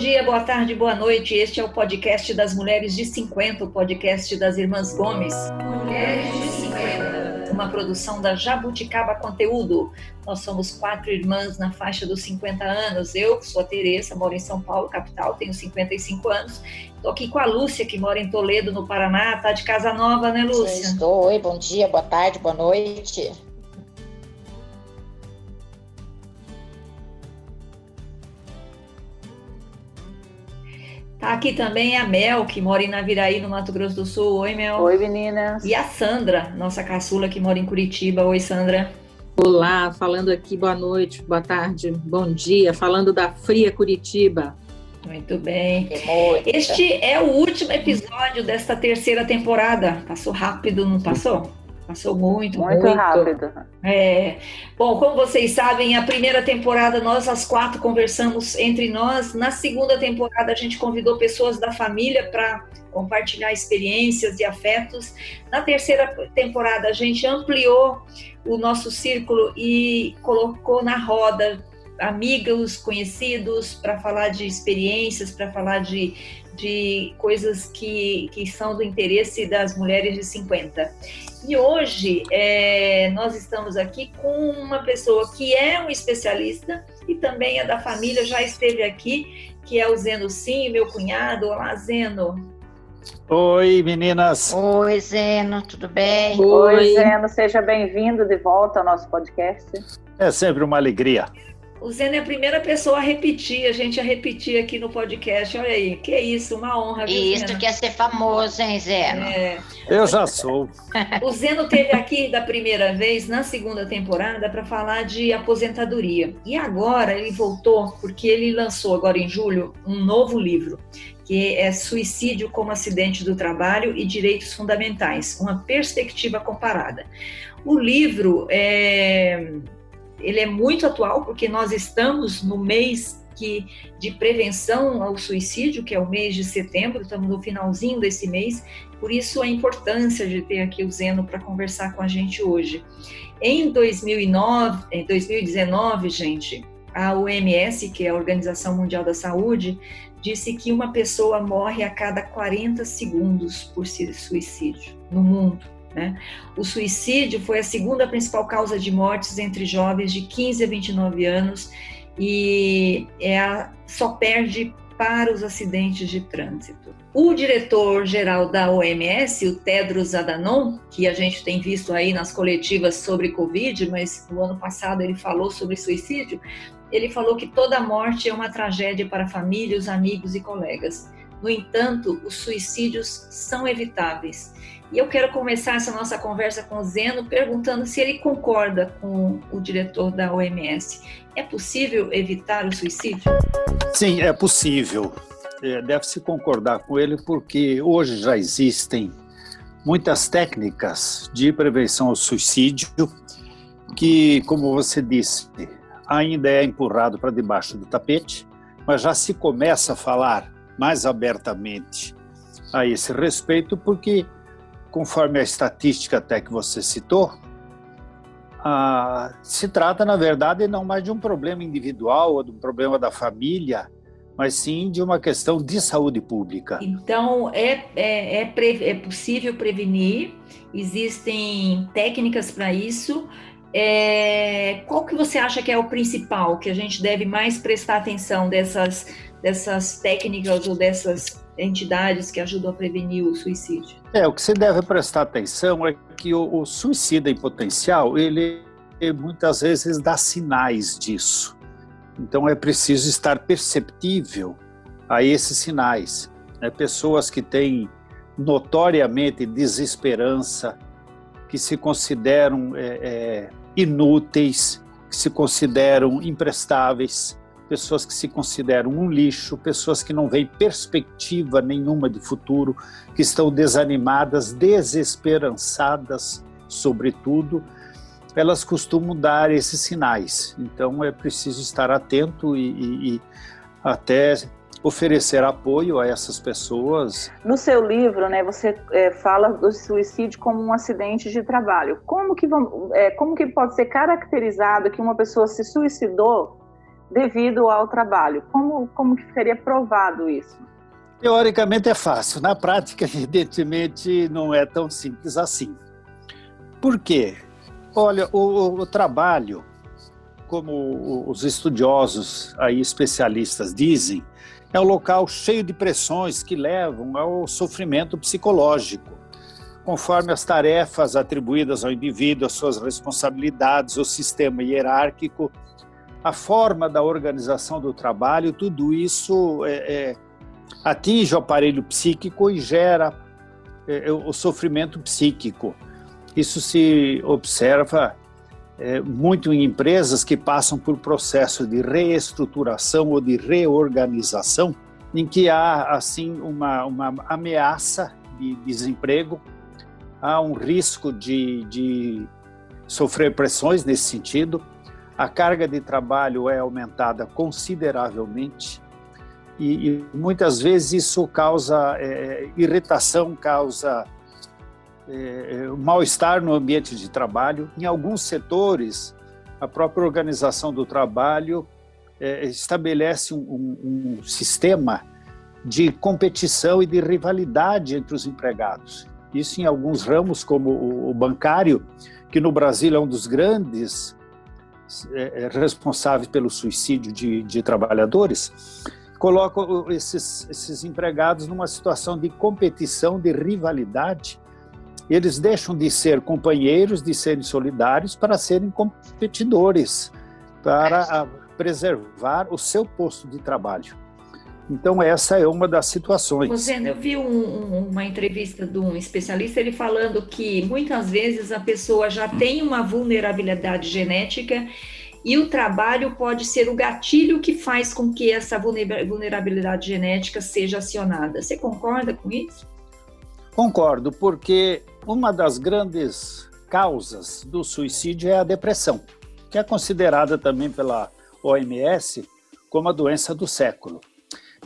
dia, boa tarde, boa noite. Este é o podcast das Mulheres de 50, o podcast das Irmãs Gomes. Mulheres de 50. Uma produção da Jabuticaba Conteúdo. Nós somos quatro irmãs na faixa dos 50 anos. Eu sou a Tereza, moro em São Paulo, capital, tenho 55 anos. Estou aqui com a Lúcia, que mora em Toledo, no Paraná. Tá de casa nova, né, Lúcia? Estou. Oi, bom dia, boa tarde, boa noite. Tá aqui também a Mel, que mora em Naviraí, no Mato Grosso do Sul. Oi, Mel. Oi, meninas. E a Sandra, nossa caçula, que mora em Curitiba. Oi, Sandra. Olá, falando aqui, boa noite, boa tarde, bom dia, falando da fria Curitiba. Muito bem. Este é o último episódio desta terceira temporada. Passou rápido, não passou? Passou muito, muito, muito rápido. É. Bom, como vocês sabem, a primeira temporada nós as quatro conversamos entre nós. Na segunda temporada a gente convidou pessoas da família para compartilhar experiências e afetos. Na terceira temporada a gente ampliou o nosso círculo e colocou na roda amigos, conhecidos, para falar de experiências, para falar de, de coisas que, que são do interesse das mulheres de 50. E hoje é, nós estamos aqui com uma pessoa que é um especialista e também é da família, já esteve aqui, que é o Zeno Sim, meu cunhado. Olá, Zeno. Oi, meninas. Oi, Zeno, tudo bem? Oi, Oi Zeno, seja bem-vindo de volta ao nosso podcast. É sempre uma alegria. O Zeno é a primeira pessoa a repetir, a gente a repetir aqui no podcast. Olha aí, que isso, uma honra. Isso Zeno? quer ser famoso, hein, Zeno? É. Eu já sou. O Zeno teve aqui da primeira vez, na segunda temporada, para falar de aposentadoria. E agora ele voltou, porque ele lançou agora em julho um novo livro, que é Suicídio como Acidente do Trabalho e Direitos Fundamentais, uma perspectiva comparada. O livro é ele é muito atual porque nós estamos no mês que, de prevenção ao suicídio, que é o mês de setembro, estamos no finalzinho desse mês, por isso a importância de ter aqui o Zeno para conversar com a gente hoje. Em 2009, em 2019, gente, a OMS, que é a Organização Mundial da Saúde, disse que uma pessoa morre a cada 40 segundos por suicídio no mundo. Né? O suicídio foi a segunda principal causa de mortes entre jovens de 15 a 29 anos e é a, só perde para os acidentes de trânsito. O diretor-geral da OMS, o Tedros Adhanom, que a gente tem visto aí nas coletivas sobre Covid, mas no ano passado ele falou sobre suicídio, ele falou que toda morte é uma tragédia para famílias, amigos e colegas. No entanto, os suicídios são evitáveis e eu quero começar essa nossa conversa com o Zeno perguntando se ele concorda com o diretor da OMS. É possível evitar o suicídio? Sim, é possível. É, Deve-se concordar com ele porque hoje já existem muitas técnicas de prevenção ao suicídio que, como você disse, ainda é empurrado para debaixo do tapete, mas já se começa a falar mais abertamente a esse respeito porque conforme a estatística até que você citou, ah, se trata, na verdade, não mais de um problema individual ou de um problema da família, mas sim de uma questão de saúde pública. Então, é, é, é, é possível prevenir, existem técnicas para isso. É, qual que você acha que é o principal, que a gente deve mais prestar atenção dessas, dessas técnicas ou dessas entidades que ajudam a prevenir o suicídio? É, o que você deve prestar atenção é que o, o suicida em potencial, ele muitas vezes dá sinais disso. Então é preciso estar perceptível a esses sinais. Né? Pessoas que têm notoriamente desesperança, que se consideram é, é, inúteis, que se consideram imprestáveis, pessoas que se consideram um lixo, pessoas que não veem perspectiva nenhuma de futuro, que estão desanimadas, desesperançadas, sobretudo, elas costumam dar esses sinais. Então é preciso estar atento e, e, e até oferecer apoio a essas pessoas. No seu livro, né, você é, fala do suicídio como um acidente de trabalho. Como que, é, como que pode ser caracterizado que uma pessoa se suicidou devido ao trabalho. Como, como que seria provado isso? Teoricamente é fácil, na prática, evidentemente, não é tão simples assim. Por quê? Olha, o, o trabalho, como os estudiosos aí especialistas dizem, é um local cheio de pressões que levam ao sofrimento psicológico. Conforme as tarefas atribuídas ao indivíduo, as suas responsabilidades, o sistema hierárquico, a forma da organização do trabalho, tudo isso é, é, atinge o aparelho psíquico e gera é, é o sofrimento psíquico. Isso se observa é, muito em empresas que passam por processo de reestruturação ou de reorganização, em que há assim uma, uma ameaça de desemprego, há um risco de, de sofrer pressões nesse sentido, a carga de trabalho é aumentada consideravelmente e, e muitas vezes isso causa é, irritação, causa é, mal-estar no ambiente de trabalho. Em alguns setores, a própria organização do trabalho é, estabelece um, um, sistema de competição e de rivalidade entre os empregados. Isso em alguns ramos, como o bancário, que no Brasil é um dos grandes é, é, responsáveis pelo suicídio de, de trabalhadores, colocam esses, esses empregados numa situação de competição, de rivalidade. Eles deixam de ser companheiros, de serem solidários, para serem competidores, para preservar o seu posto de trabalho. Então, essa é uma das situações. Rosena, eu vi um, uma entrevista de um especialista, ele falando que muitas vezes a pessoa já tem uma vulnerabilidade genética e o trabalho pode ser o gatilho que faz com que essa vulnerabilidade genética seja acionada. Você concorda com isso? Concordo, porque uma das grandes causas do suicídio é a depressão, que é considerada também pela OMS como a doença do século.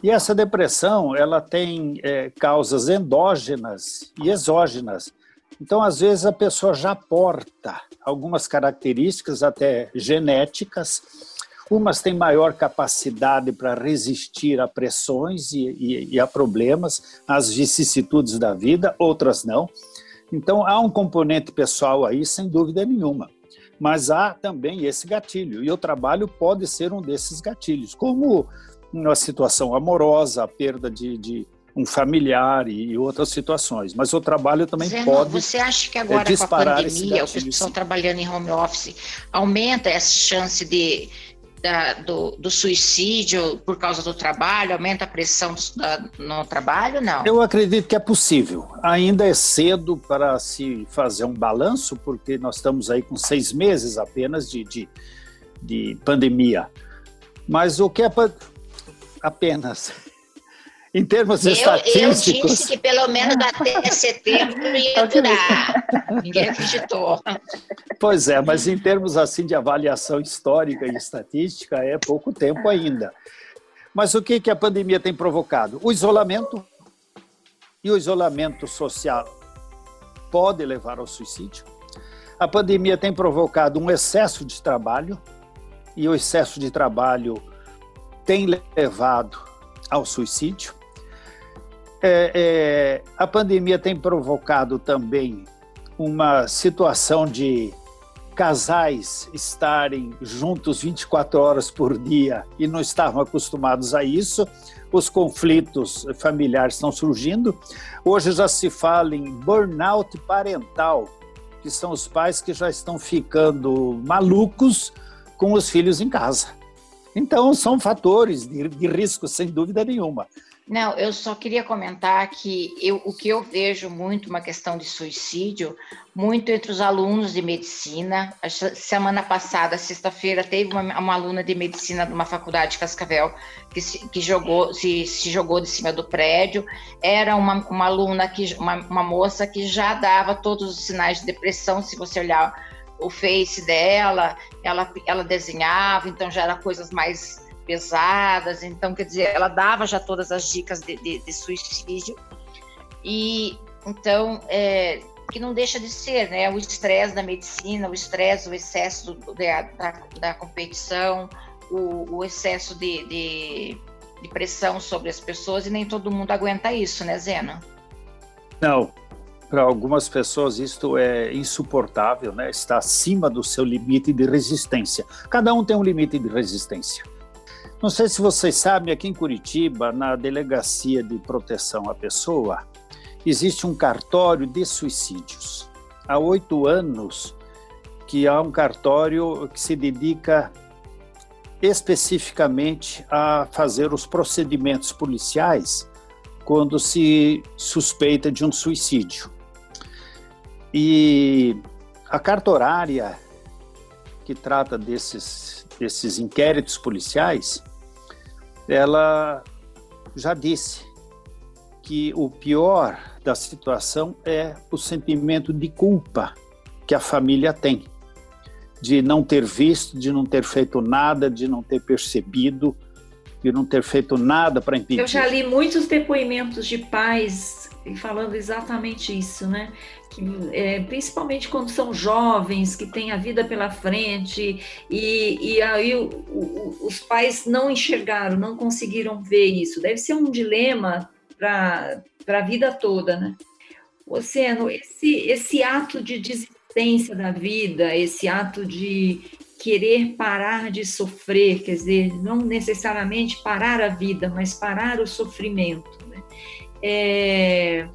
E essa depressão, ela tem é, causas endógenas e exógenas. Então, às vezes, a pessoa já porta algumas características até genéticas, umas têm maior capacidade para resistir a pressões e, e, e, a problemas, às vicissitudes da vida, outras não. Então, há um componente pessoal aí, sem dúvida nenhuma. Mas há também esse gatilho, e o trabalho pode ser um desses gatilhos, como uma situação amorosa, a perda de, de um familiar e outras situações. Mas o trabalho também Zé, pode. Você acha que agora com a pandemia, o pessoal trabalhando em home office, aumenta essa chance de, da, do, do, suicídio por causa do trabalho? Aumenta a pressão da, no trabalho? Não. Eu acredito que é possível. Ainda é cedo para se fazer um balanço, porque nós estamos aí com seis meses apenas de, de, de pandemia. Mas o que é apenas. Em termos eu, estatísticos. Eu disse que pelo menos até setembro ia durar. Ninguém acreditou. Pois é, mas em termos assim de avaliação histórica e estatística, é pouco tempo ainda. Mas o que, que a pandemia tem provocado? O isolamento. E o isolamento social pode levar ao suicídio. A pandemia tem provocado um excesso de trabalho, e o excesso de trabalho tem levado ao suicídio. É, é, a pandemia tem provocado também uma situação de casais estarem juntos 24 horas por dia e não estavam acostumados a isso. Os conflitos familiares estão surgindo. Hoje já se fala em burnout parental, que são os pais que já estão ficando malucos com os filhos em casa. Então, são fatores de, de risco, sem dúvida nenhuma. Não, eu só queria comentar que eu, o que eu vejo muito uma questão de suicídio, muito entre os alunos de medicina. A semana passada, sexta-feira, teve uma, uma, aluna de medicina de uma faculdade de Cascavel que, se, que jogou, se, se, jogou de cima do prédio. Era uma, uma aluna, que, uma, uma moça que já dava todos os sinais de depressão, se você olhar o face dela, ela, ela desenhava, então já era coisas mais pesadas, então quer dizer, ela dava já todas as dicas de, de, de suicídio. E então, é, que não deixa de ser, né? O estresse da medicina, o estresse, o excesso da, da, da competição, o, o excesso de, de, de, pressão sobre as pessoas e nem todo mundo aguenta isso, né, Zena? Não. Para algumas pessoas isto é insuportável, né? Está acima do seu limite de resistência. Cada um tem um limite de resistência. Não sei se vocês sabem, aqui em Curitiba, na Delegacia de Proteção à Pessoa, existe um cartório de suicídios. Há oito anos que há um cartório que se dedica especificamente a fazer os procedimentos policiais quando se suspeita de um suicídio. E a cartorária que trata desses, desses inquéritos policiais, ela já disse que o pior da situação é o sentimento de culpa que a família tem de não ter visto, de não ter feito nada, de não ter percebido, de não ter feito nada para impedir. Eu já li muitos depoimentos de pais falando exatamente isso, né? Que, é, principalmente quando são jovens, que têm a vida pela frente, e, e aí o, o, os pais não enxergaram, não conseguiram ver isso. Deve ser um dilema para a vida toda, né? Oceano, esse, esse ato de desistência da vida, esse ato de querer parar de sofrer, quer dizer, não necessariamente parar a vida, mas parar o sofrimento. Né? É,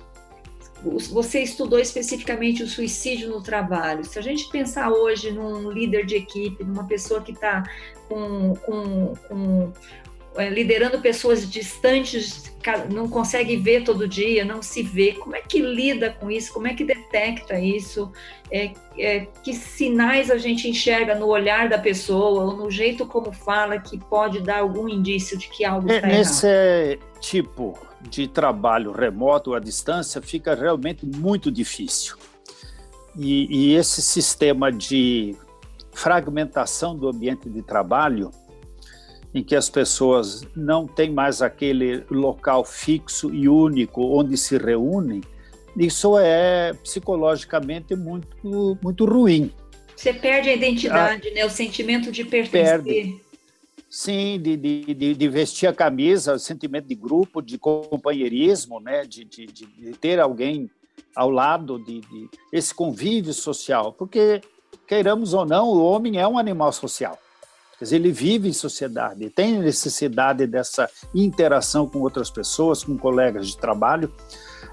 você estudou especificamente o suicídio no trabalho. Se a gente pensar hoje num líder de equipe, numa pessoa que está com, com, com é, liderando pessoas distantes, não consegue ver todo dia, não se vê. Como é que lida com isso? Como é que detecta isso? É, é, que sinais a gente enxerga no olhar da pessoa ou no jeito como fala que pode dar algum indício de que algo está errado? Nesse tipo de trabalho remoto à distância fica realmente muito difícil. E, e esse sistema de fragmentação do ambiente de trabalho em que as pessoas não têm mais aquele local fixo e único onde se reúnem, isso é psicologicamente muito, muito ruim. Você perde a identidade, ah, né? o sentimento de pertencer. Perde. Sim, de, de, de, vestir a camisa, o sentimento de grupo, de companheirismo, né? de, de, de ter alguém ao lado, de, de esse convívio social. Porque, queiramos ou não, o homem é um animal social. Quer dizer, ele vive em sociedade, tem necessidade dessa interação com outras pessoas, com colegas de trabalho.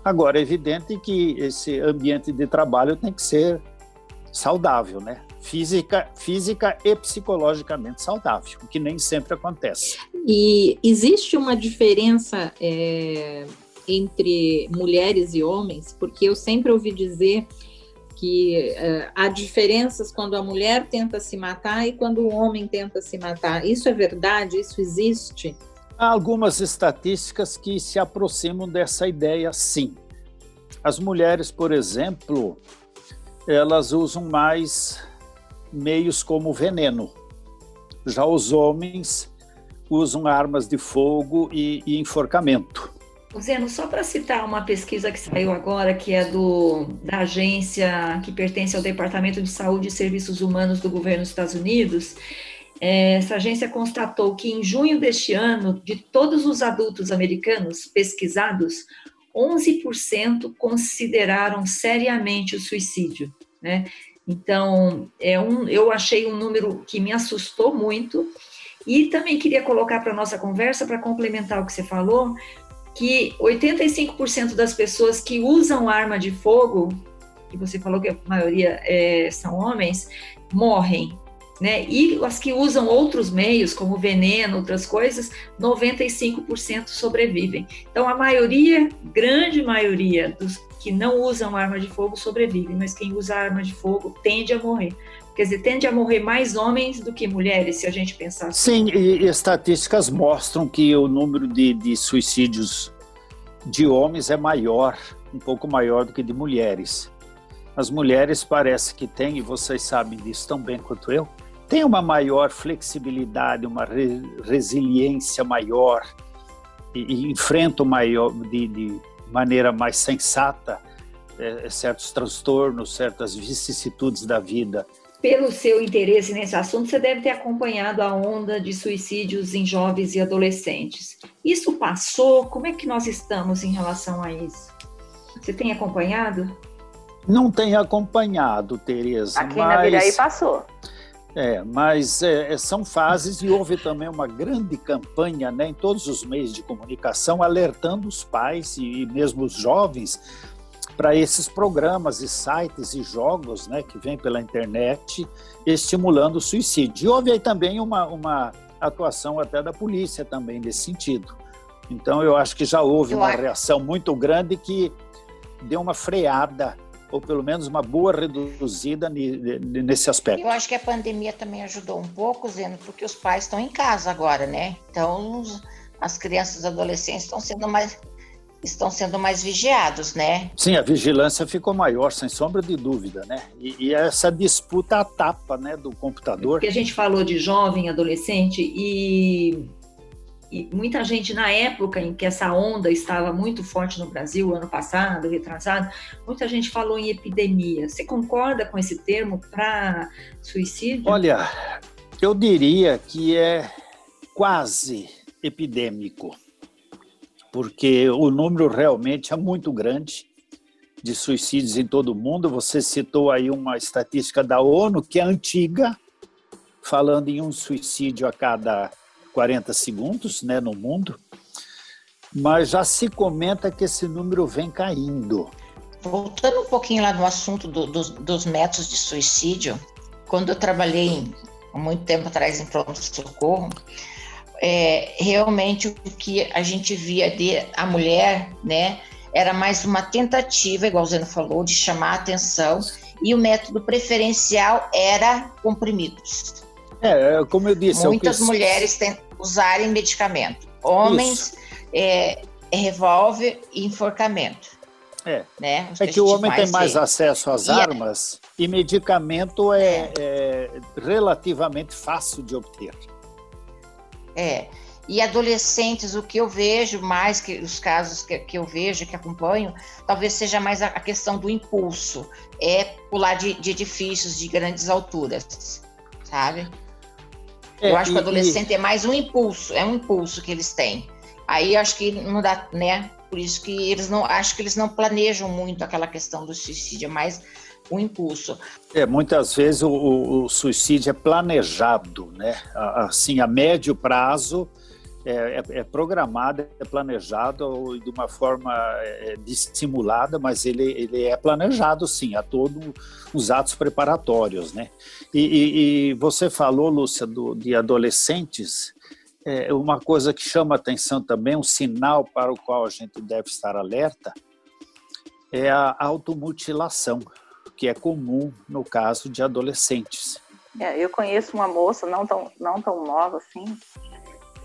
Agora, é evidente que esse ambiente de trabalho tem que ser saudável, né? Física, física e psicologicamente saudável, o que nem sempre acontece. E existe uma diferença é, entre mulheres e homens, porque eu sempre ouvi dizer que uh, há diferenças quando a mulher tenta se matar e quando o homem tenta se matar. Isso é verdade? Isso existe? Há algumas estatísticas que se aproximam dessa ideia, sim. As mulheres, por exemplo, elas usam mais meios como veneno. Já os homens usam armas de fogo e, e enforcamento. Zeno, só para citar uma pesquisa que saiu agora, que é do, da agência que pertence ao Departamento de Saúde e Serviços Humanos do governo dos Estados Unidos, é, essa agência constatou que em junho deste ano, de todos os adultos americanos pesquisados, 11% consideraram seriamente o suicídio, né? Então, é um, eu achei um número que me assustou muito. E também queria colocar para nossa conversa, para complementar o que você falou, que 85% das pessoas que usam arma de fogo, que você falou que a maioria é, são homens, morrem. Né? E as que usam outros meios, como veneno, outras coisas, 95% sobrevivem. Então, a maioria, grande maioria dos que não usam arma de fogo sobrevivem, mas quem usa arma de fogo tende a morrer. Quer dizer, tende a morrer mais homens do que mulheres, se a gente pensar assim. Sim, e, estatísticas mostram que o número de, de suicídios de homens é maior, um pouco maior do que de mulheres. As mulheres parece que têm, e vocês sabem disso tão bem quanto eu, têm uma maior flexibilidade, uma re resiliência maior e, e enfrentam maior, de, de maneira mais sensata é, certos transtornos, certas vicissitudes da vida pelo seu interesse nesse assunto, você deve ter acompanhado a onda de suicídios em jovens e adolescentes. Isso passou? Como é que nós estamos em relação a isso? Você tem acompanhado? Não tenho acompanhado, Tereza. Aqui mas... na Viraí passou. É, mas é, é, são fases e houve também uma grande campanha né, em todos os meios de comunicação alertando os pais e mesmo os jovens para esses programas e sites e jogos né, que vêm pela internet estimulando o suicídio. E houve aí também uma, uma atuação até da polícia também nesse sentido. Então eu acho que já houve uma reação muito grande que deu uma freada ou pelo menos uma boa reduzida nesse aspecto. Eu acho que a pandemia também ajudou um pouco, Zeno, porque os pais estão em casa agora, né? Então as crianças e adolescentes estão sendo mais estão sendo mais vigiados, né? Sim, a vigilância ficou maior, sem sombra de dúvida, né? E, e essa disputa a tapa, né, do computador. Porque a gente falou de jovem, adolescente e, e muita gente na época em que essa onda estava muito forte no Brasil, ano passado, retrasado, muita gente falou em epidemia. Você concorda com esse termo para suicídio? Olha, eu diria que é quase epidêmico porque o número realmente é muito grande de suicídios em todo o mundo. Você citou aí uma estatística da ONU que é antiga, falando em um suicídio a cada 40 segundos, né, no mundo. Mas já se comenta que esse número vem caindo. Voltando um pouquinho lá no assunto do, dos, dos métodos de suicídio, quando eu trabalhei há muito tempo atrás em pronto-socorro, é, realmente o que a gente via de a mulher, né, era mais uma tentativa, igual o Zeno falou, de chamar a atenção, e o método preferencial era comprimidos. É, como eu disse. Muitas é que... mulheres têm, usarem medicamento. Homens, é, é revólver e enforcamento. É, né? é que o homem tem mais vê. acesso às e armas é... e medicamento é, é, é relativamente fácil de obter. É. E adolescentes, o que eu vejo mais, que os casos que, que eu vejo, que acompanho, talvez seja mais a, a questão do impulso. É pular de, de, edifícios de grandes alturas, sabe? É, eu acho e, que o adolescente e... é mais um impulso, é um impulso que eles têm. Aí acho que não dá, né? Por isso que eles não, acho que eles não planejam muito aquela questão do suicídio, é mais o impulso. É, muitas vezes o, o, o, suicídio é planejado, né? Assim, a médio prazo é, é, é programado, é planejado de uma forma é, dissimulada, mas ele, ele é planejado sim, a todos os atos preparatórios, né? E, e, e você falou, Lúcia, do, de adolescentes, é uma coisa que chama atenção também, um sinal para o qual a gente deve estar alerta, é a automutilação que é comum no caso de adolescentes. É, eu conheço uma moça não tão, não tão nova assim,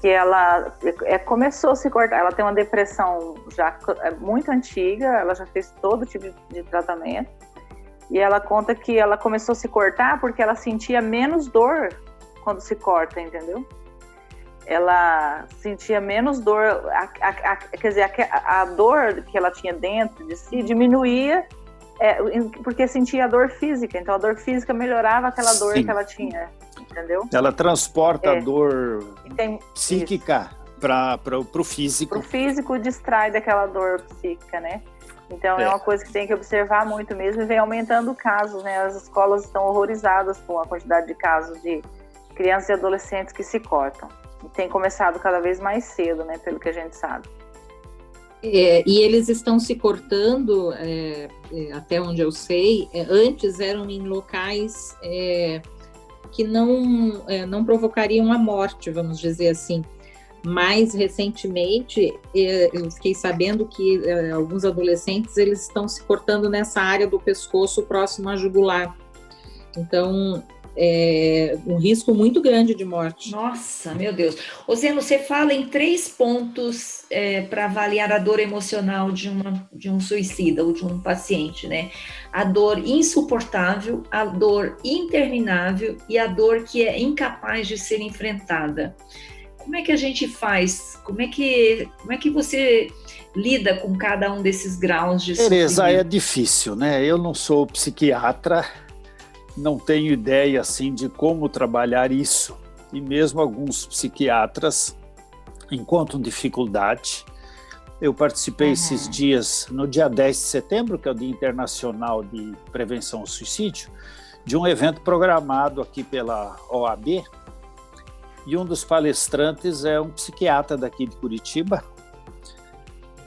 que ela é, começou a se cortar. Ela tem uma depressão já é muito antiga, ela já fez todo tipo de, de tratamento. E ela conta que ela começou a se cortar porque ela sentia menos dor quando se corta, entendeu? Ela sentia menos dor, a, a, a, quer dizer, a, dor que ela tinha dentro de si diminuía é, porque sentia a dor física, então a dor física melhorava aquela dor Sim. que ela tinha, entendeu? Ela transporta é. a dor tem, psíquica para o físico. O físico distrai daquela dor psíquica, né? Então é. é. uma coisa que tem que observar muito mesmo e vem aumentando casos, né? As escolas estão horrorizadas com a quantidade de casos de crianças e adolescentes que se cortam. E tem começado cada vez mais cedo, né? Pelo que a gente sabe. É, e eles estão se cortando, é, é, até onde eu sei, é, antes eram em locais é, que não, é, não provocariam a morte, vamos dizer assim. Mais recentemente, eu fiquei sabendo que alguns adolescentes eles estão se cortando nessa área do pescoço próximo à jugular. Então, é, um risco muito grande de morte. Nossa, meu Deus. Zeno, você fala em três pontos é, para avaliar a dor emocional de, uma, de um suicida ou de um paciente, né? A dor insuportável, a dor interminável e a dor que é incapaz de ser enfrentada. Como é que a gente faz? Como é que, como é que você lida com cada um desses graus de Tereza, é difícil, né? Eu não sou psiquiatra, não tenho ideia assim de como trabalhar isso. E mesmo alguns psiquiatras encontram dificuldade. Eu participei uhum. esses dias, no dia 10 de setembro, que é o Dia Internacional de Prevenção ao Suicídio, de um evento programado aqui pela OAB. E um dos palestrantes é um psiquiatra daqui de Curitiba,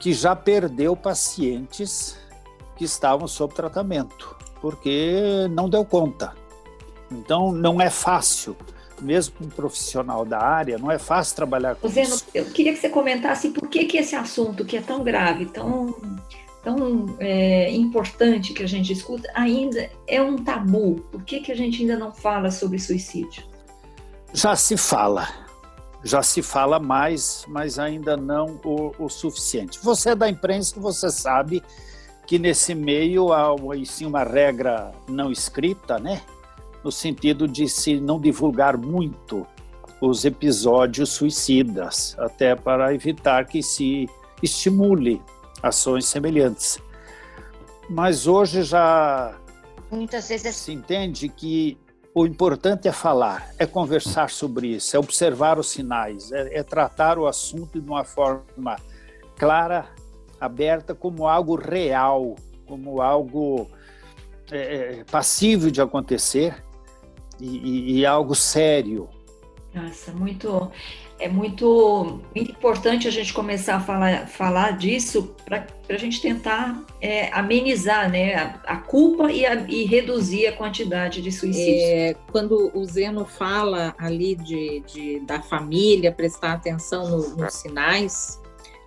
que já perdeu pacientes que estavam sob tratamento, porque não deu conta. Então, não é fácil, mesmo um profissional da área, não é fácil trabalhar com Zeno, isso. Eu queria que você comentasse por que, que esse assunto, que é tão grave, tão, tão é, importante que a gente escuta, ainda é um tabu. Por que, que a gente ainda não fala sobre suicídio? Já se fala, já se fala mais, mas ainda não o, o suficiente. Você é da imprensa, você sabe que nesse meio há sim, uma regra não escrita, né? no sentido de se não divulgar muito os episódios suicidas, até para evitar que se estimule ações semelhantes. Mas hoje já muitas vezes se entende que o importante é falar, é conversar sobre isso, é observar os sinais, é, é tratar o assunto de uma forma clara, aberta, como algo real, como algo é, é passível de acontecer e, e, e algo sério. Nossa, muito é muito, muito importante a gente começar a falar, falar disso para a gente tentar é, amenizar né, a, a culpa e, a, e, reduzir a quantidade de suicídios. É, quando o Zeno fala ali de, de da família, prestar atenção no, nos sinais,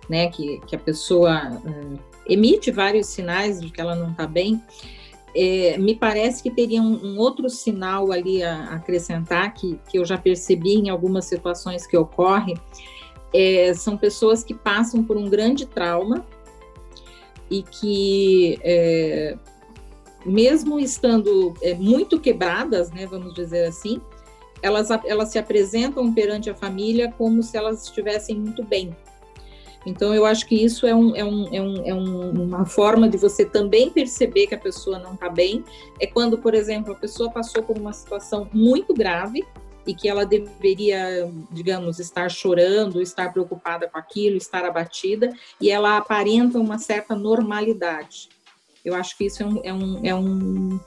né, que, que a pessoa hum, emite vários sinais de que ela não está bem, é, me parece que teria um, um, outro sinal ali a acrescentar, que, que eu já percebi em algumas situações que ocorrem, é, são pessoas que passam por um grande trauma e que, é, mesmo estando é, muito quebradas, né, vamos dizer assim, elas, elas se apresentam perante a família como se elas estivessem muito bem. Então, eu acho que isso é, um, é, um, é, um, é uma forma de você também perceber que a pessoa não está bem. É quando, por exemplo, a pessoa passou por uma situação muito grave e que ela deveria, digamos, estar chorando, estar preocupada com aquilo, estar abatida, e ela aparenta uma certa normalidade. Eu acho que isso é, um, é, um, é, um,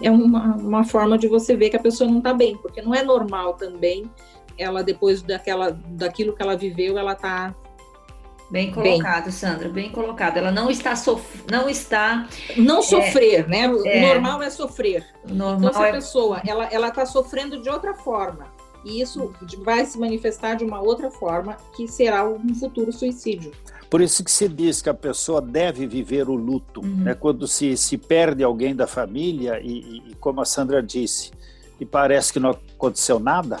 é uma, uma forma de você ver que a pessoa não está bem, porque não é normal também ela, depois daquela, daquilo que ela viveu, ela está Bem colocado, bem. Sandra, bem colocado. Ela não está sof... não está não é, sofrer, é, né? O é, normal é sofrer. Normal então, se a é... pessoa ela ela está sofrendo de outra forma e isso vai se manifestar de uma outra forma que será um futuro suicídio. Por isso que se diz que a pessoa deve viver o luto, uhum. né? Quando se, se perde alguém da família e, e, como a Sandra disse, e parece que não aconteceu nada,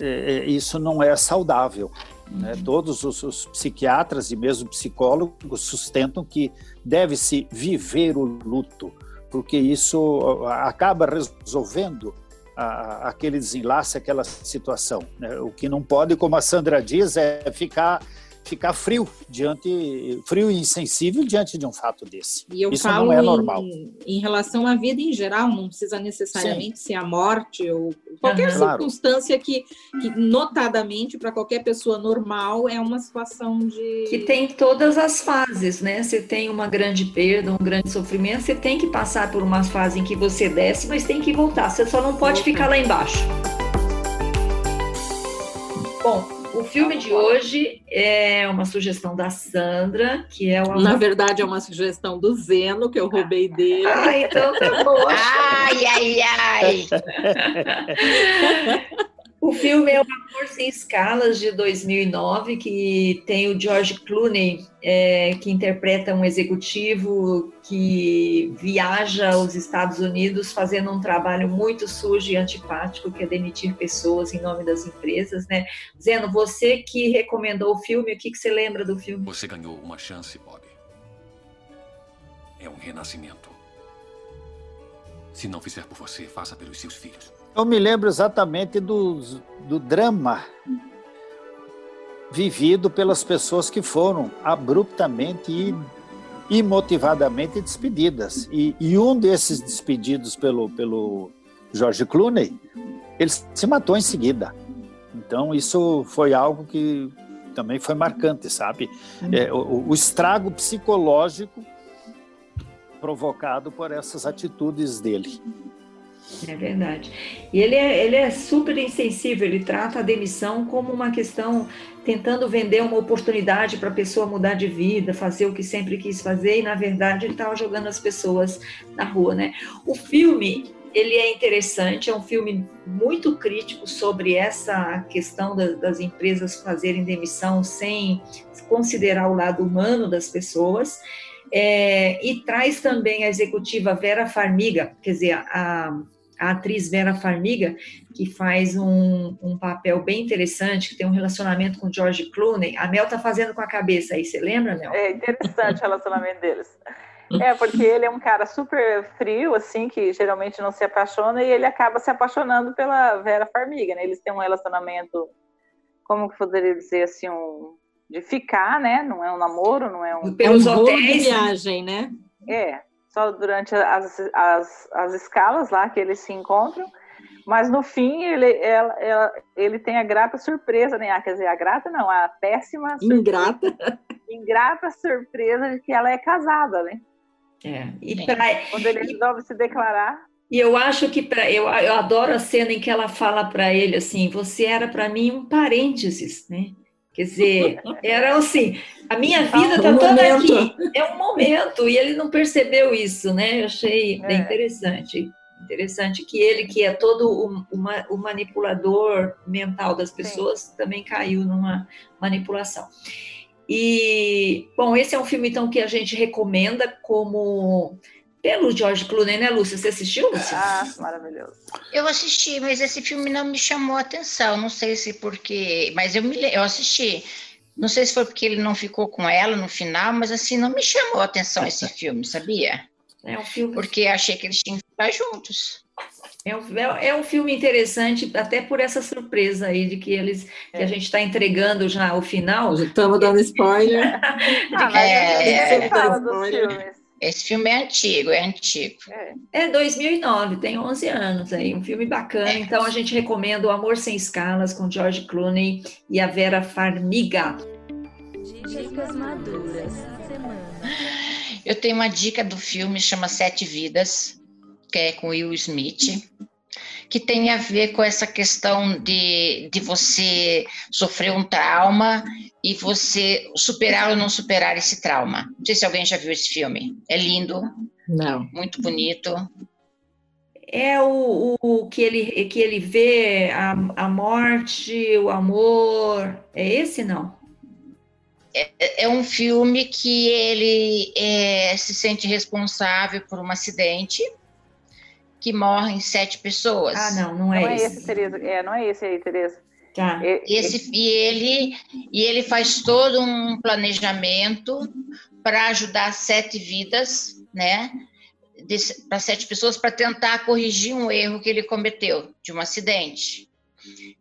é, é isso não é saudável. Né? Todos os, os, psiquiatras e mesmo psicólogos sustentam que deve-se viver o luto, porque isso acaba resolvendo a, aquele desenlace, aquela situação. Né? O que não pode, como a Sandra diz, é ficar ficar frio diante, frio e insensível diante de um fato desse. E eu Isso falo não é normal. Em, em, relação à vida em geral, não precisa necessariamente Sim. ser a morte ou qualquer uhum. circunstância claro. que, que, notadamente, para qualquer pessoa normal, é uma situação de. Que tem todas as fases, né? Você tem uma grande perda, um grande sofrimento, você tem que passar por uma fase em que você desce, mas tem que voltar. Você só não pode ficar lá embaixo. Bom, o filme de hoje é uma sugestão da Sandra, que é uma. Na verdade, é uma sugestão do Zeno, que eu roubei dele. Ah, então tá bom. ai, ai, ai! O filme é O Amor Sem Escalas, de 2009, que tem o George Clooney, é, que interpreta um executivo que viaja aos Estados Unidos fazendo um trabalho muito sujo e antipático, que é demitir pessoas em nome das empresas, né? Zeno, você que recomendou o filme, o que, que você lembra do filme? Você ganhou uma chance, Bob. É um renascimento. Se não fizer por você, faça pelos seus filhos. Eu me lembro exatamente do, do drama vivido pelas pessoas que foram abruptamente e imotivadamente despedidas. E, e um desses despedidos pelo, pelo George Clooney, ele se matou em seguida. Então, isso foi algo que também foi marcante, sabe? É, o, o estrago psicológico provocado por essas atitudes dele. É verdade. E ele é, ele é super insensível, ele trata a demissão como uma questão, tentando vender uma oportunidade para a pessoa mudar de vida, fazer o que sempre quis fazer, e na verdade ele estava jogando as pessoas na rua, né? O filme, ele é interessante, é um filme muito crítico sobre essa questão da, das empresas fazerem demissão sem considerar o lado humano das pessoas. É, e traz também a executiva Vera Farmiga, quer dizer, a, a atriz Vera Farmiga, que faz um, um, papel bem interessante, que tem um relacionamento com George Clooney. A Mel tá fazendo com a cabeça aí, você lembra, Mel? É interessante o relacionamento deles. É, porque ele é um cara super frio, assim, que geralmente não se apaixona, e ele acaba se apaixonando pela Vera Farmiga, né? Eles têm um relacionamento, como que poderia dizer assim, um, de ficar, né? Não é um namoro, não é um... Pelos é um hotéis. de viagem, né? É, só durante as, as, as escalas lá que eles se encontram. Mas no fim ele, ela, ela, ele tem a grata surpresa, né? Ah, quer dizer, a grata não, a péssima surpresa, ingrata ingrata surpresa de que ela é casada, né? É. E pra... quando ele resolve se declarar. E eu acho que pra, eu, eu adoro a cena em que ela fala para ele assim: você era para mim um parênteses, né? Quer dizer, era assim, a minha vida está um toda momento. aqui, é um momento, e ele não percebeu isso, né? Eu achei é. bem interessante. Interessante que ele, que é todo o, o, o manipulador mental das pessoas, Sim. também caiu numa manipulação. E, bom, esse é um filme, então, que a gente recomenda como pelo George Clooney, né, Lúcia? Você assistiu, Lúcia? Ah, maravilhoso. Eu assisti, mas esse filme não me chamou a atenção. Não sei se porque. Mas eu, me, eu assisti. Não sei se foi porque ele não ficou com ela no final, mas assim, não me chamou a atenção esse filme, sabia? É um filme. Porque achei que eles tinham que ficar juntos. É um, é, é um filme interessante, até por essa surpresa aí de que eles é. que a gente está entregando já o final. Estamos dando spoiler. ah, é, é, é, fala dos filmes. Esse filme é antigo, é antigo. É, 2009, tem 11 anos aí, um filme bacana. É. Então a gente recomenda O Amor Sem Escalas com George Clooney e a Vera Farmiga. Dicas maduras Eu tenho uma dica do filme chama Sete Vidas, que é com Will Smith que tem a ver com essa questão de, de você sofrer um trauma e você superar ou não superar esse trauma. Não sei se alguém já viu esse filme. É lindo. Não. Muito bonito. É o, o que, ele, que ele vê a, a morte, o amor. É esse, não? É, é um filme que ele é, se sente responsável por um acidente que morrem sete pessoas. Ah, não, não é, não é esse. é esse, Tereza. É, não é esse aí, Tereza. Tá. Esse, e, ele, e ele faz todo um planejamento para ajudar sete vidas, né? Para sete pessoas, para tentar corrigir um erro que ele cometeu de um acidente.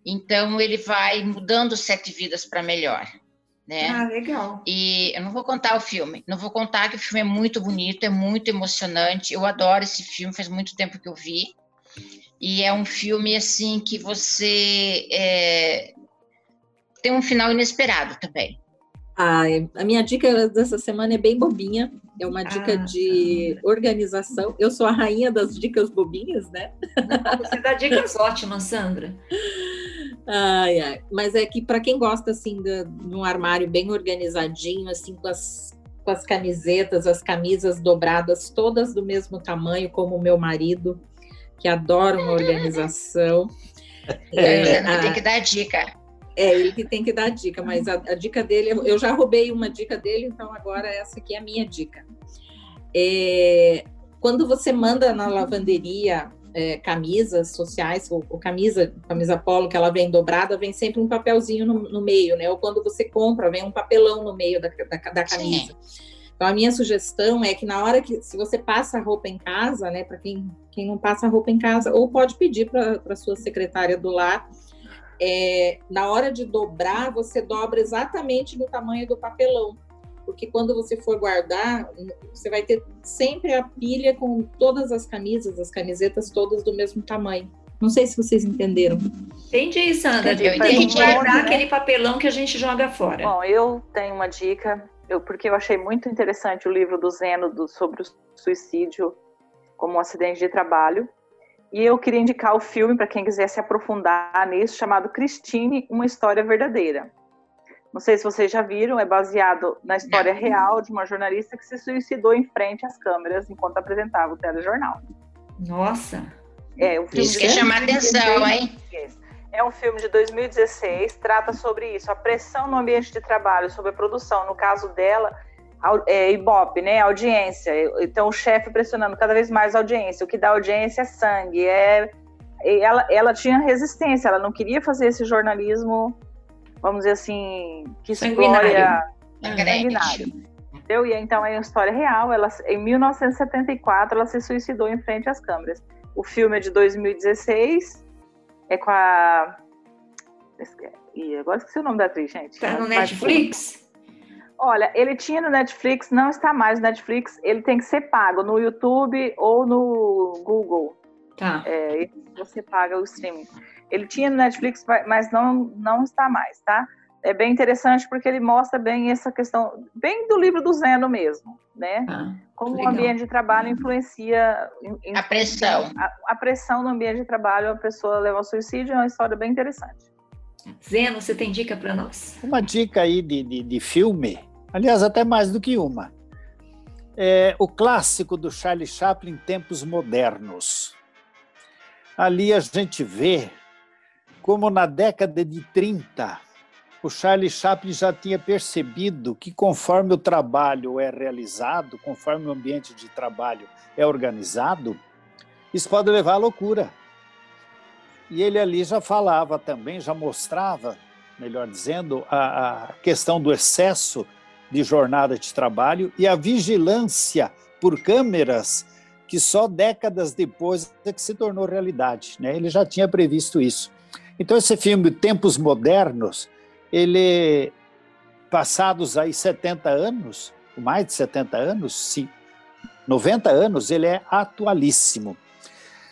Então, ele vai mudando sete vidas para melhor né? Ah, legal. E eu não vou contar o filme, não vou contar que o filme é muito bonito, é muito emocionante. Eu adoro esse filme, faz muito tempo que eu vi. E é um filme assim que você é, tem um final inesperado também. Ah, a minha dica dessa semana é bem bobinha. É uma dica ah. de organização. Eu sou a rainha das dicas bobinhas, né? Não, você dá dicas ótimas, Sandra. Ai, ai. Mas é que para quem gosta assim de, de, um armário bem organizadinho, assim com as, com as camisetas, as camisas dobradas todas do mesmo tamanho, como o meu marido, que adora uma organização. É, é, tem que dar dica. É, ele que tem que dar dica, mas a, a, dica dele, eu já roubei uma dica dele, então agora essa aqui é a minha dica. É, quando você manda na lavanderia é, camisas sociais, ou, ou, camisa, camisa polo, que ela vem dobrada, vem sempre um papelzinho no, no, meio, né? Ou quando você compra, vem um papelão no meio da, da, da camisa. Sim. Então, a minha sugestão é que na hora que, se você passa a roupa em casa, né, para quem, quem não passa a roupa em casa, ou pode pedir para a sua secretária do lar, é, na hora de dobrar, você dobra exatamente no tamanho do papelão. porque quando você for guardar, você vai ter sempre a pilha com todas as camisas, as camisetas todas do mesmo tamanho. Não sei se vocês entenderam. Entendi, Sandra. Eu entendi. guardar né? aquele papelão que a gente joga fora. Bom, eu tenho uma dica, eu, porque eu achei muito interessante o livro do Zeno do, sobre o suicídio como um acidente de trabalho. E eu queria indicar o filme para quem quiser se aprofundar nisso, chamado Christine, uma história verdadeira. Não sei se vocês já viram, é baseado na história real de uma jornalista que se suicidou em frente às câmeras enquanto apresentava o telejornal. Nossa! É, um filme isso que chama atenção, hein? É um filme de 2016, trata sobre isso, a pressão no ambiente de trabalho, sobre a produção. No caso dela, é, Ibope, né? Audiência. Então, o chefe pressionando cada vez mais a audiência. O que dá audiência é sangue. É, ela, ela tinha resistência, ela não queria fazer esse jornalismo, vamos dizer assim, que explore a sanguinário. Entendeu? E então é uma história real. Ela, em 1974, ela se suicidou em frente às câmeras. O filme é de 2016, é com a. E agora esqueci o nome da atriz, gente. Tá no Netflix? Olha, ele tinha no Netflix, não está mais no Netflix, ele tem que ser pago no YouTube ou no Google. Tá. É, você paga o streaming. Ele tinha no Netflix, mas não, não está mais, tá? É bem interessante porque ele mostra bem essa questão, bem do livro do Zeno mesmo, né? Ah, Como legal. o ambiente de trabalho influencia... a pressão. A, a, pressão no ambiente de trabalho, a pessoa leva ao suicídio, é uma história bem interessante. Zeno, você tem dica para nós? Uma dica aí de, de, de, filme, aliás, até mais do que uma. É o clássico do Charlie Chaplin, Tempos Modernos. Ali a gente vê como na década de 30 o Charlie Chaplin já tinha percebido que conforme o trabalho é realizado, conforme o ambiente de trabalho é organizado, isso pode levar à loucura. E ele ali já falava também, já mostrava, melhor dizendo, a, a questão do excesso de jornada de trabalho e a vigilância por câmeras que só décadas depois é que se tornou realidade. Né? Ele já tinha previsto isso. Então esse filme Tempos Modernos, ele passados aí 70 anos, mais de 70 anos, sim, 90 anos, ele é atualíssimo.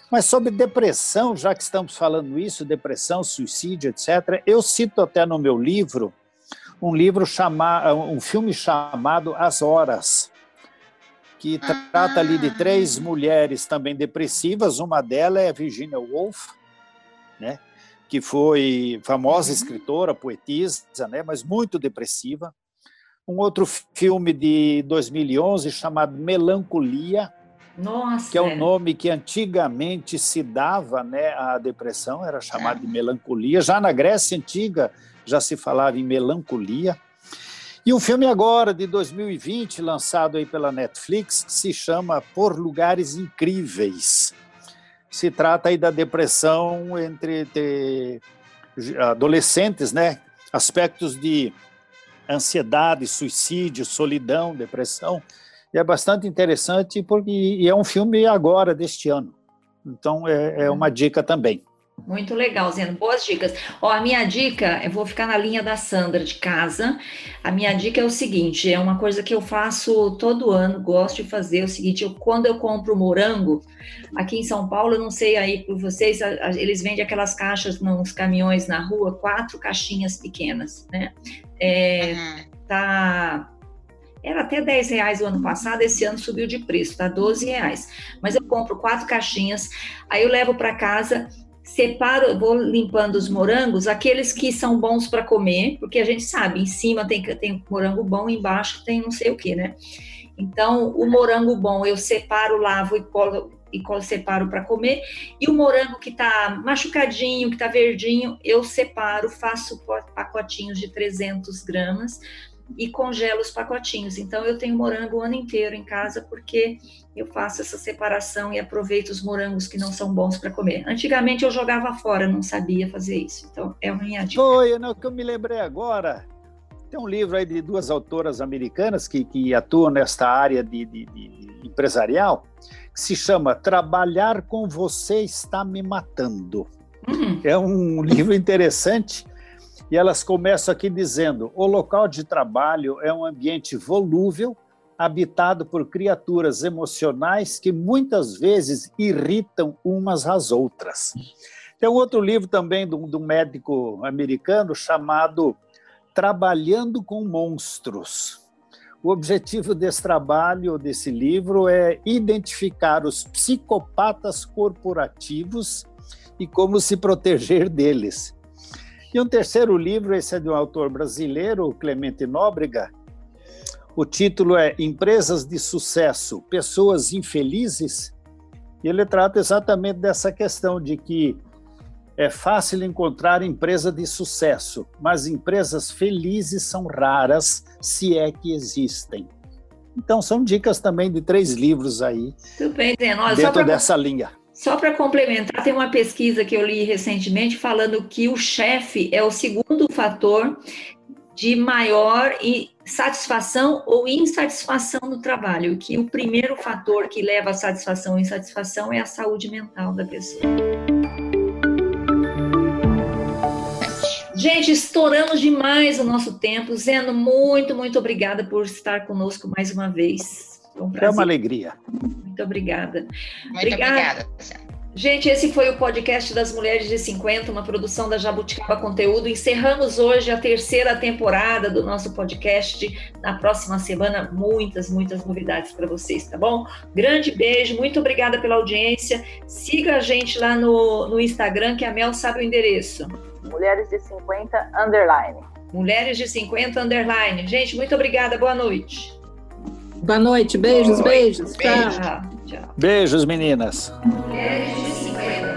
Mas sobre depressão, já que estamos falando isso, depressão, suicídio, etc., eu cito até no meu livro um livro chamado, um filme chamado As Horas, que trata ali de três ah. mulheres também depressivas. Uma delas é Virginia Woolf? Que foi famosa uhum. escritora, poetisa, né? mas muito depressiva. Um outro filme de 2011 chamado Melancolia, nossa. Que é o um nome que antigamente se dava né, à depressão, era chamado é. de melancolia. Já na Grécia Antiga já se falava em melancolia. E um filme agora, de 2020, lançado aí pela Netflix, que se chama Por Lugares Incríveis. Se trata aí da depressão entre, entre adolescentes, né? Aspectos de ansiedade, suicídio, solidão, depressão e é bastante interessante porque é um filme agora deste ano. Então é, é uma uhum. dica também. Muito legal, Zeno. Boas dicas. Ó, a minha dica, eu vou ficar na linha da Sandra de casa. A minha dica é o seguinte: é uma coisa que eu faço todo ano, gosto de fazer. É o seguinte: eu, quando eu compro morango, aqui em São Paulo, eu não sei aí por vocês, eles vendem aquelas caixas nos caminhões na rua, quatro caixinhas pequenas, né? É, uhum. Tá era até 10 reais o ano passado, esse ano subiu de preço, tá 12 reais. Mas eu compro quatro caixinhas, aí eu levo para casa, separo, vou limpando os morangos, aqueles que são bons para comer, porque a gente sabe, em cima tem, tem morango bom, embaixo tem não sei o que, né? Então, o morango bom eu separo, lavo e colo, e separo para comer, e o morango que está machucadinho, que está verdinho, eu separo, faço pacotinhos de 300 gramas, e congelo os pacotinhos. Então eu tenho morango o ano inteiro em casa porque eu faço essa separação e aproveito os morangos que não são bons para comer. Antigamente eu jogava fora, não sabia fazer isso. Então é a minha dica. Foi, não, que eu me lembrei agora. Tem um livro aí de duas autoras americanas que, que atuam nesta área de, de, de empresarial, que se chama Trabalhar com Você Está Me Matando. Uhum. É um livro interessante E elas começam aqui dizendo: o local de trabalho é um ambiente volúvel, habitado por criaturas emocionais que muitas vezes irritam umas às outras. Tem um outro livro também de um médico americano chamado Trabalhando com Monstros. O objetivo desse trabalho, desse livro, é identificar os psicopatas corporativos e como se proteger deles. E um terceiro livro, esse é de um autor brasileiro, Clemente Nóbrega. O título é Empresas de Sucesso, Pessoas Infelizes. E ele trata exatamente dessa questão de que é fácil encontrar empresa de sucesso, mas empresas felizes são raras, se é que existem. Então, são dicas também de três livros aí. Tudo bem, Zé. dentro pra, dessa linha. Só para complementar, tem uma pesquisa que eu li recentemente falando que o chefe é o segundo fator de maior satisfação ou insatisfação no trabalho, que o primeiro fator que leva à satisfação ou insatisfação é a saúde mental da pessoa. Gente, estouramos demais o nosso tempo. Zeno, muito, muito obrigada por estar conosco mais uma vez. Um é uma alegria. Muito obrigada. Muito obrigada. obrigada. Gente, esse foi o podcast das Mulheres de 50, uma produção da Jabuticaba Conteúdo. Encerramos hoje a terceira temporada do nosso podcast. Na próxima semana, muitas, muitas novidades para vocês, tá bom? Grande beijo, muito obrigada pela audiência. Siga a gente lá no, no Instagram, que a Mel sabe o endereço. Mulheres de 50 underline. Mulheres de 50 underline. Gente, muito obrigada. Boa noite. Boa noite. Beijos, Boa noite. beijos. Beijo. Beijos, meninas. Beijos,